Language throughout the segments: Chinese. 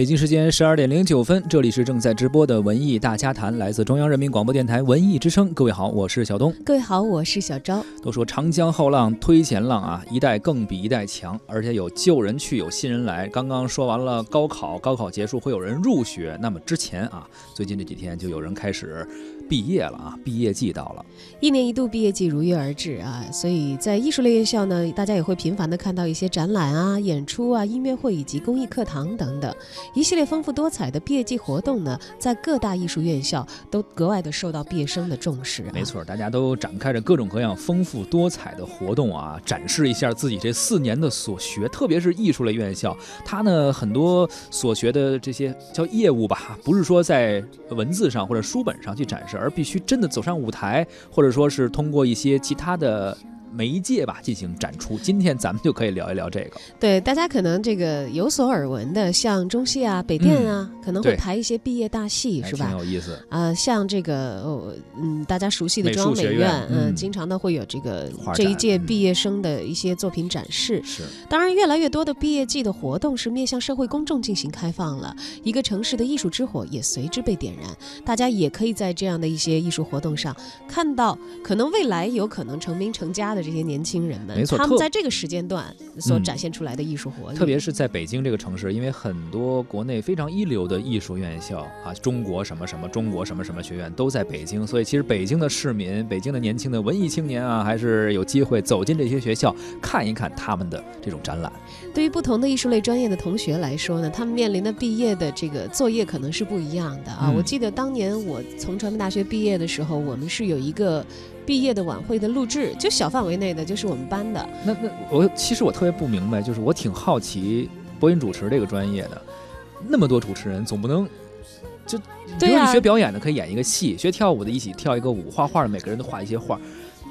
北京时间十二点零九分，这里是正在直播的文艺大家谈，来自中央人民广播电台文艺之声。各位好，我是小东。各位好，我是小昭。都说长江后浪推前浪啊，一代更比一代强，而且有旧人去，有新人来。刚刚说完了高考，高考结束会有人入学，那么之前啊，最近这几天就有人开始。毕业了啊！毕业季到了，一年一度毕业季如约而至啊！所以在艺术类院校呢，大家也会频繁的看到一些展览啊、演出啊、音乐会以及公益课堂等等，一系列丰富多彩的毕业季活动呢，在各大艺术院校都格外的受到毕业生的重视。没错，大家都展开着各种各样丰富多彩的活动啊，展示一下自己这四年的所学。特别是艺术类院校，它呢很多所学的这些叫业务吧，不是说在文字上或者书本上去展示。而必须真的走上舞台，或者说是通过一些其他的。媒介吧进行展出，今天咱们就可以聊一聊这个。对，大家可能这个有所耳闻的，像中戏啊、北电啊，可能会排一些毕业大戏，是吧？挺有意思。啊，像这个，嗯，大家熟悉的中央美院，嗯，经常呢会有这个这一届毕业生的一些作品展示。是。当然，越来越多的毕业季的活动是面向社会公众进行开放了，一个城市的艺术之火也随之被点燃。大家也可以在这样的一些艺术活动上看到，可能未来有可能成名成家的。这些年轻人们，没错，他们在这个时间段所展现出来的艺术活力，特别是在北京这个城市，因为很多国内非常一流的艺术院校啊，中国什么什么，中国什么什么学院都在北京，所以其实北京的市民，北京的年轻的文艺青年啊，还是有机会走进这些学校，看一看他们的这种展览。对于不同的艺术类专业的同学来说呢，他们面临的毕业的这个作业可能是不一样的啊。我记得当年我从传媒大学毕业的时候，我们是有一个。毕业的晚会的录制，就小范围内的，就是我们班的。那那我其实我特别不明白，就是我挺好奇播音主持这个专业的，那么多主持人，总不能就比如你学表演的可以演一个戏，学跳舞的一起跳一个舞，画画的每个人都画一些画。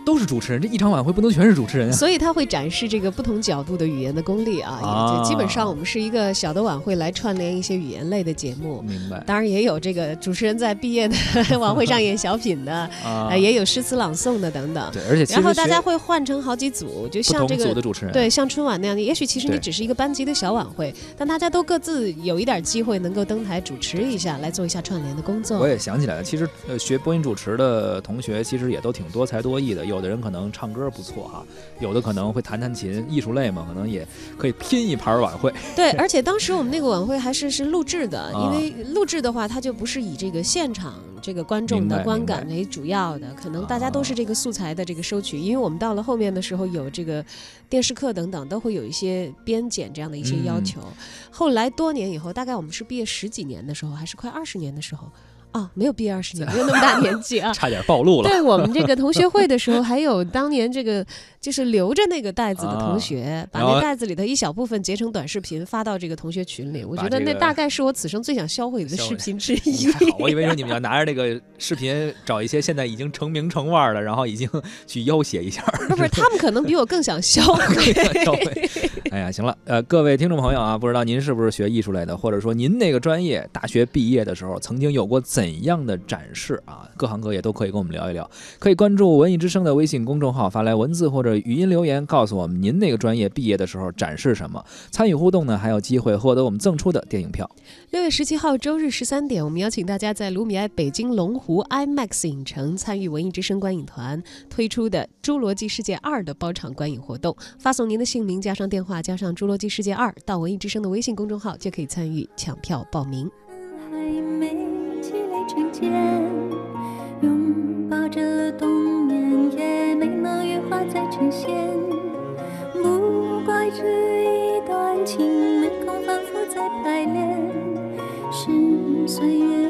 都是主持人，这一场晚会不能全是主持人啊。所以他会展示这个不同角度的语言的功力啊。基本上我们是一个小的晚会来串联一些语言类的节目。明白。当然也有这个主持人在毕业的晚会上演小品的，啊，也有诗词朗诵的等等。对，而且然后大家会换成好几组，就像这个组的主持人，对，像春晚那样的。也许其实你只是一个班级的小晚会，但大家都各自有一点机会能够登台主持一下，来做一下串联的工作。我也想起来了，其实呃，学播音主持的同学其实也都挺多才多艺的，有的人可能唱歌。歌不错哈，有的可能会弹弹琴，艺术类嘛，可能也可以拼一盘晚会。对，而且当时我们那个晚会还是是录制的，因为录制的话，它就不是以这个现场这个观众的观感为主要的，可能大家都是这个素材的这个收取。因为我们到了后面的时候，有这个电视课等等，都会有一些编剪这样的一些要求。后来多年以后，大概我们是毕业十几年的时候，还是快二十年的时候。啊，没有毕业二十年，没有那么大年纪啊，差点暴露了。对我们这个同学会的时候，还有当年这个就是留着那个袋子的同学，把那袋子里的一小部分截成短视频发到这个同学群里。我觉得那大概是我此生最想销毁的视频 之一。我以为说你们要拿着那个视频找一些现在已经成名成腕的，然后已经去要挟一下。不是，他们可能比我更想销毁。哎呀，行了，呃，各位听众朋友啊，不知道您是不是学艺术类的，或者说您那个专业大学毕业的时候曾经有过。怎样的展示啊？各行各业都可以跟我们聊一聊。可以关注文艺之声的微信公众号，发来文字或者语音留言，告诉我们您那个专业毕业的时候展示什么。参与互动呢，还有机会获得我们赠出的电影票。六月十七号周日十三点，我们邀请大家在卢米埃北京龙湖 IMAX 影城参与文艺之声观影团推出的《侏罗纪世界二》的包场观影活动。发送您的姓名加上电话加上《侏罗纪世界二》到文艺之声的微信公众号，就可以参与抢票报名。瞬间，拥抱着冬眠，也没能羽化再成仙。不怪这一段情，没空反复再排练，是岁月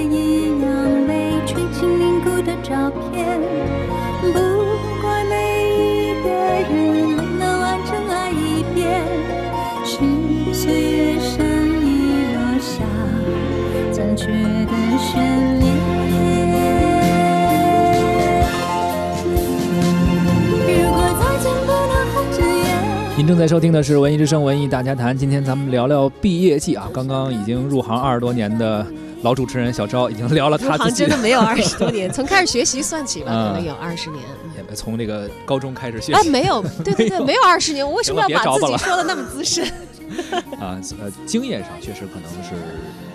照片。不怪每一个人能完整爱一遍，是岁月善意落下残缺的悬念。如果再见不能红着眼。您正在收听的是《文艺之声·文艺大家谈》，今天咱们聊聊毕业季啊。刚刚已经入行二十多年的老主持人小昭已经聊了他自己真的没有二十多年，从开始学习算起吧，嗯可能有二十年。从这个高中开始学习啊没有，对对对，没有二十年，我为什么要把自己说的那么资深？啊，呃，经验上确实可能是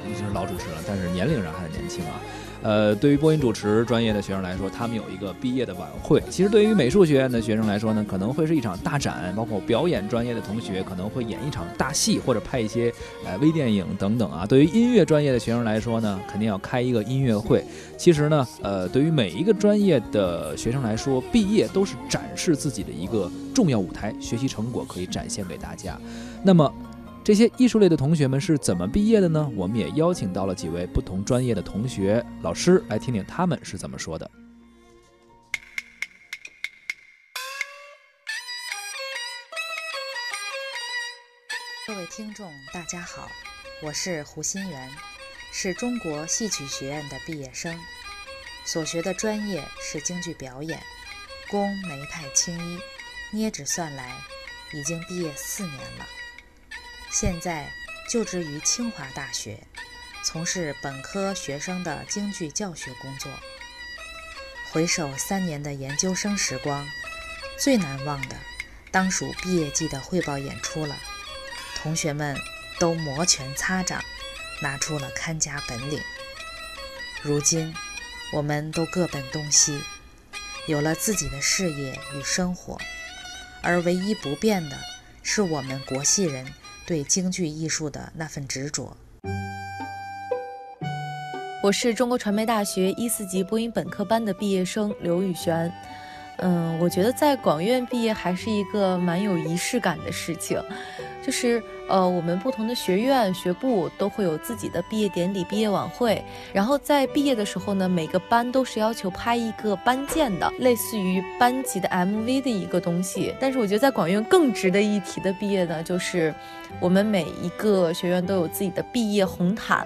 已经是老主持了，但是年龄上还是年轻啊。呃，对于播音主持专业的学生来说，他们有一个毕业的晚会。其实对于美术学院的学生来说呢，可能会是一场大展，包括表演专业的同学可能会演一场大戏，或者拍一些呃微电影等等啊。对于音乐专业的学生来说呢，肯定要开一个音乐会。其实呢，呃，对于每一个专业的学生来说，毕业都是展示自己的一个重要舞台，学习成果可以展现给大家。那么，这些艺术类的同学们是怎么毕业的呢？我们也邀请到了几位不同专业的同学、老师来听听他们是怎么说的。各位听众，大家好，我是胡新元，是中国戏曲学院的毕业生，所学的专业是京剧表演，工梅派青衣，捏指算来，已经毕业四年了。现在就职于清华大学，从事本科学生的京剧教学工作。回首三年的研究生时光，最难忘的当属毕业季的汇报演出了。同学们都摩拳擦掌，拿出了看家本领。如今，我们都各奔东西，有了自己的事业与生活，而唯一不变的是我们国戏人对京剧艺术的那份执着。我是中国传媒大学一四级播音本科班的毕业生刘宇轩。嗯，我觉得在广院毕业还是一个蛮有仪式感的事情，就是呃，我们不同的学院学部都会有自己的毕业典礼、毕业晚会，然后在毕业的时候呢，每个班都是要求拍一个班建的，类似于班级的 MV 的一个东西。但是我觉得在广院更值得一提的毕业呢，就是我们每一个学院都有自己的毕业红毯，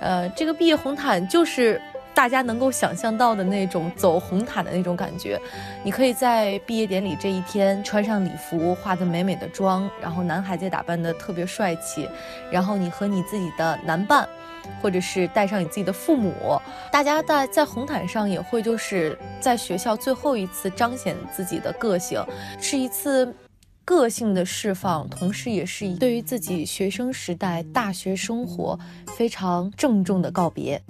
呃，这个毕业红毯就是。大家能够想象到的那种走红毯的那种感觉，你可以在毕业典礼这一天穿上礼服，化得美美的妆，然后男孩子打扮得特别帅气，然后你和你自己的男伴，或者是带上你自己的父母，大家在在红毯上也会就是在学校最后一次彰显自己的个性，是一次。个性的释放，同时也是对于自己学生时代、大学生活非常郑重的告别。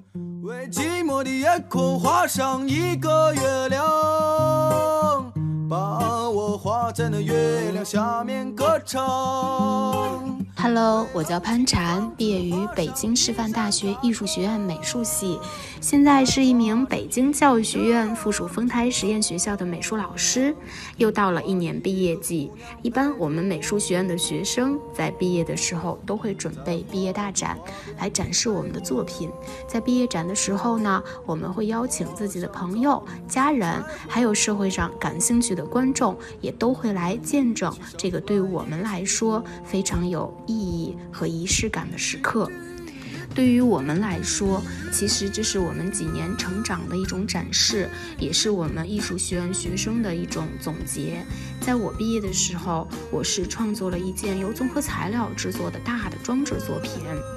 为寂寞的夜空画上一个月亮，把我画在那月亮下面歌唱。Hello，我叫潘婵，毕业于北京师范大学艺术学院美术系，现在是一名北京教育学院附属丰台实验学校的美术老师。又到了一年毕业季，一般我们美术学院的学生在毕业的时候都会准备毕业大展，来展示我们的作品。在毕业展的时候呢，我们会邀请自己的朋友、家人，还有社会上感兴趣的观众，也都会来见证这个对我们来说非常有意义和仪式感的时刻。对于我们来说，其实这是我们几年成长的一种展示，也是我们艺术学院学生的一种总结。在我毕业的时候，我是创作了一件由综合材料制作的大的装置作品，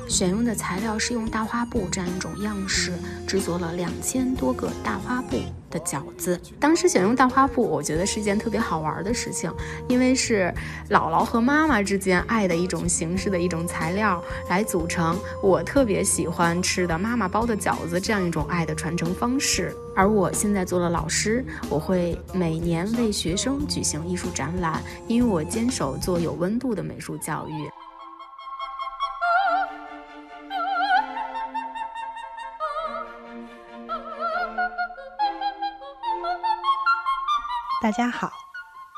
选用的材料是用大花布这样一种样式，制作了两千多个大花布。的饺子，当时选用大花布，我觉得是一件特别好玩的事情，因为是姥姥和妈妈之间爱的一种形式的一种材料，来组成我特别喜欢吃的妈妈包的饺子这样一种爱的传承方式。而我现在做了老师，我会每年为学生举行艺术展览，因为我坚守做有温度的美术教育。大家好，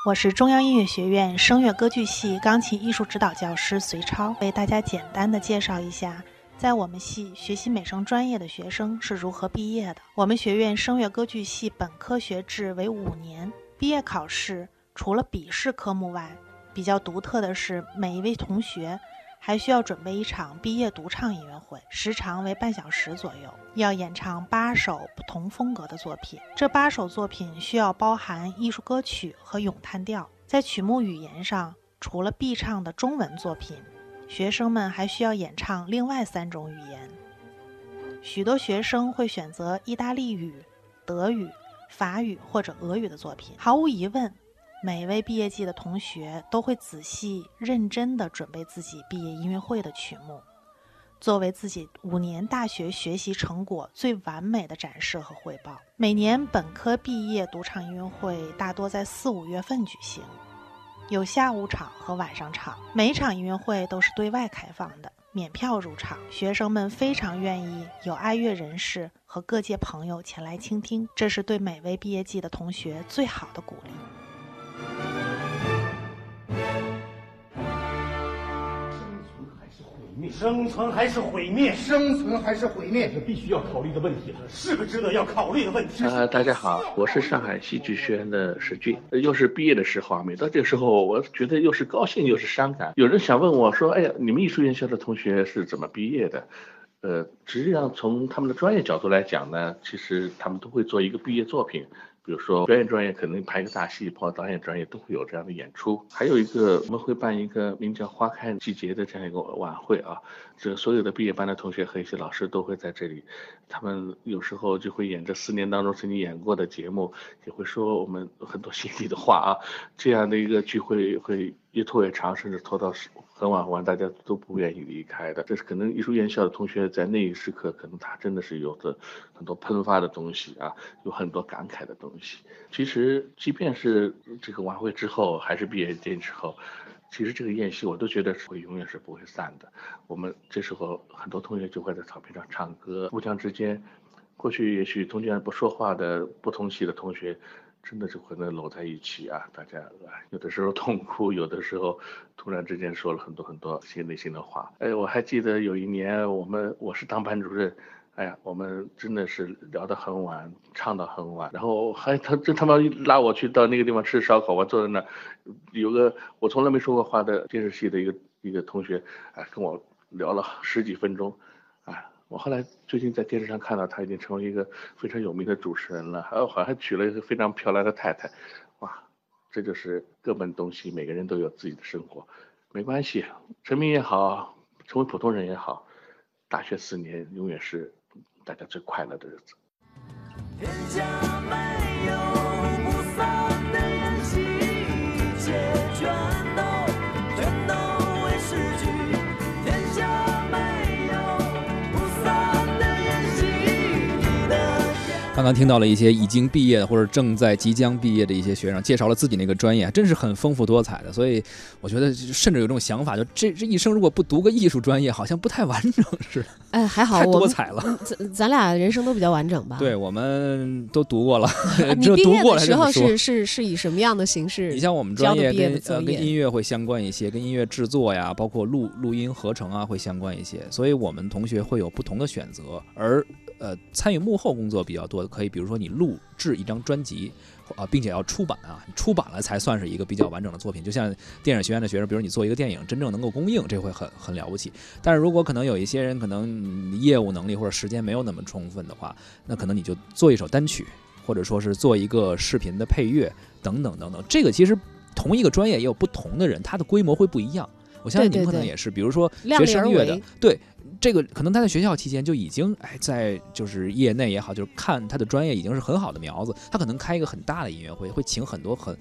我是中央音乐学院声乐歌剧系钢琴艺术指导教师隋超，为大家简单的介绍一下，在我们系学习美声专业的学生是如何毕业的。我们学院声乐歌剧系本科学制为五年，毕业考试除了笔试科目外，比较独特的是每一位同学。还需要准备一场毕业独唱音乐会，时长为半小时左右，要演唱八首不同风格的作品。这八首作品需要包含艺术歌曲和咏叹调。在曲目语言上，除了必唱的中文作品，学生们还需要演唱另外三种语言。许多学生会选择意大利语、德语、法语或者俄语的作品。毫无疑问。每位毕业季的同学都会仔细认真地准备自己毕业音乐会的曲目，作为自己五年大学学习成果最完美的展示和汇报。每年本科毕业独唱音乐会大多在四五月份举行，有下午场和晚上场。每场音乐会都是对外开放的，免票入场。学生们非常愿意有爱乐人士和各界朋友前来倾听，这是对每位毕业季的同学最好的鼓励。生存还是毁灭？生存还是毁灭？是必须要考虑的问题，是个值得要考虑的问题。啊，大家好，我是上海戏剧学院的史俊，又是毕业的时候啊。每到这个时候，我觉得又是高兴又是伤感。有人想问我说：“哎呀，你们艺术院校的同学是怎么毕业的？”呃，实际上从他们的专业角度来讲呢，其实他们都会做一个毕业作品。比如说表演专业可能排个大戏，包括导演专业都会有这样的演出。还有一个我们会办一个名叫“花开季节”的这样一个晚会啊，这所有的毕业班的同学和一些老师都会在这里，他们有时候就会演这四年当中曾经演过的节目，也会说我们很多心里的话啊。这样的一个聚会会越拖越长，甚至拖到很晚很晚，大家都不愿意离开的。这是可能艺术院校的同学在那一时刻，可能他真的是有着很多喷发的东西啊，有很多感慨的东西。其实，即便是这个晚会之后，还是毕业典礼之后，其实这个宴席我都觉得会永远是不会散的。我们这时候很多同学就会在草坪上唱歌，互相之间，过去也许中间不说话的不同系的同学。真的是可能搂在一起啊，大家有的时候痛哭，有的时候突然之间说了很多很多心内心的话。哎，我还记得有一年我们我是当班主任，哎呀，我们真的是聊得很晚，唱到很晚，然后还他这他妈拉我去到那个地方吃烧烤，我坐在那儿，有个我从来没说过话的电视系的一个一个同学，哎，跟我聊了十几分钟，我后来最近在电视上看到他已经成为一个非常有名的主持人了，还有好像还娶了一个非常漂亮的太太，哇，这就是各奔东西，每个人都有自己的生活，没关系，成名也好，成为普通人也好，大学四年永远是大家最快乐的日子。天下没刚刚听到了一些已经毕业或者正在即将毕业的一些学生介绍了自己那个专业，真是很丰富多彩的。所以我觉得甚至有这种想法，就这这一生如果不读个艺术专业，好像不太完整似的。哎，还好，太多彩了。咱咱俩人生都比较完整吧？对，我们都读过了。你毕业的时候是 是是以什么样的形式？你像我们专业跟呃跟音乐会相关一些，跟音乐制作呀，包括录录音合成啊会相关一些，所以我们同学会有不同的选择，而。呃参与幕后工作比较多的，可以比如说你录制一张专辑。啊，并且要出版啊，出版了才算是一个比较完整的作品。就像电影学院的学生，比如你做一个电影，真正能够公映，这会很很了不起。但是如果可能有一些人可能业务能力或者时间没有那么充分的话，那可能你就做一首单曲，或者说是做一个视频的配乐等等等等。这个其实同一个专业也有不同的人，他的规模会不一样。我相信你们可能也是，比如说学声乐的，对。这个可能他在学校期间就已经哎，在就是业内也好，就是看他的专业已经是很好的苗子。他可能开一个很大的音乐会，会请很多很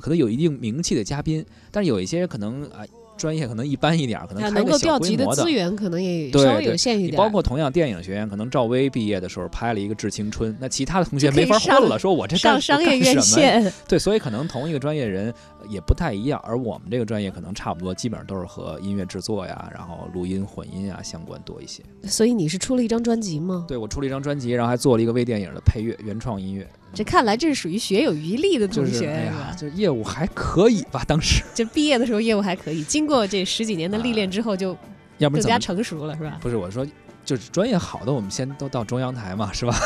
可能有一定名气的嘉宾，但是有一些可能啊。专业可能一般一点，可能开个小规模的资源可能也稍微有限一点。包括同样电影学院，可能赵薇毕业的时候拍了一个《致青春》，那其他的同学没法混了，说我这上商业院线。对，所以可能同一个专业人也不太一样。而我们这个专业可能差不多，基本上都是和音乐制作呀，然后录音混音啊相关多一些。所以你是出了一张专辑吗？对，我出了一张专辑，然后还做了一个微电影的配乐，原创音乐。这看来这是属于学有余力的同学，是吧？就业务还可以吧？当时就毕业的时候业务还可以，经过这十几年的历练之后，就更加成熟了，是吧？不是我说，就是专业好的，我们先都到中央台嘛，是吧？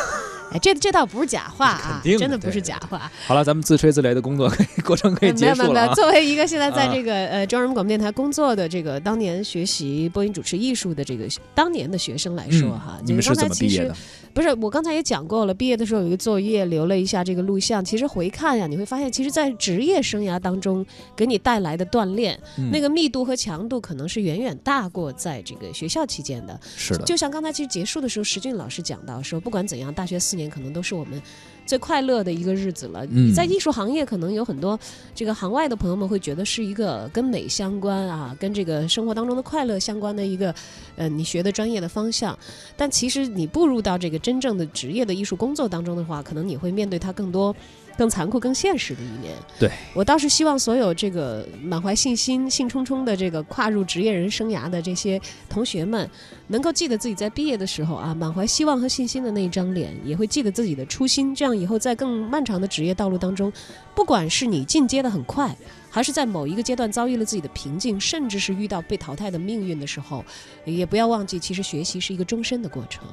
哎，这这倒不是假话啊，真的不是假话。好了，咱们自吹自擂的工作可 以过程可以结束了。没有没有，作为一个现在在这个呃中央人民广播电台工作的这个当年学习播音主持艺术的这个当年的学生来说哈，你们是怎么毕业的？不是，我刚才也讲过了，毕业的时候有一个作业，留了一下这个录像。其实回看呀，你会发现，其实，在职业生涯当中给你带来的锻炼，那个密度和强度，可能是远远大过在这个学校期间的。是的。就像刚才其实结束的时候，石俊老师讲到说，不管怎样，大学四年可能都是我们。最快乐的一个日子了。嗯在艺术行业，可能有很多这个行外的朋友们会觉得是一个跟美相关啊，跟这个生活当中的快乐相关的一个，呃，你学的专业的方向。但其实你步入到这个真正的职业的艺术工作当中的话，可能你会面对它更多。更残酷、更现实的一面。对我倒是希望所有这个满怀信心、兴冲冲的这个跨入职业人生涯的这些同学们，能够记得自己在毕业的时候啊，满怀希望和信心的那一张脸，也会记得自己的初心。这样以后在更漫长的职业道路当中，不管是你进阶的很快，还是在某一个阶段遭遇了自己的瓶颈，甚至是遇到被淘汰的命运的时候，也不要忘记，其实学习是一个终身的过程。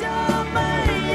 somebody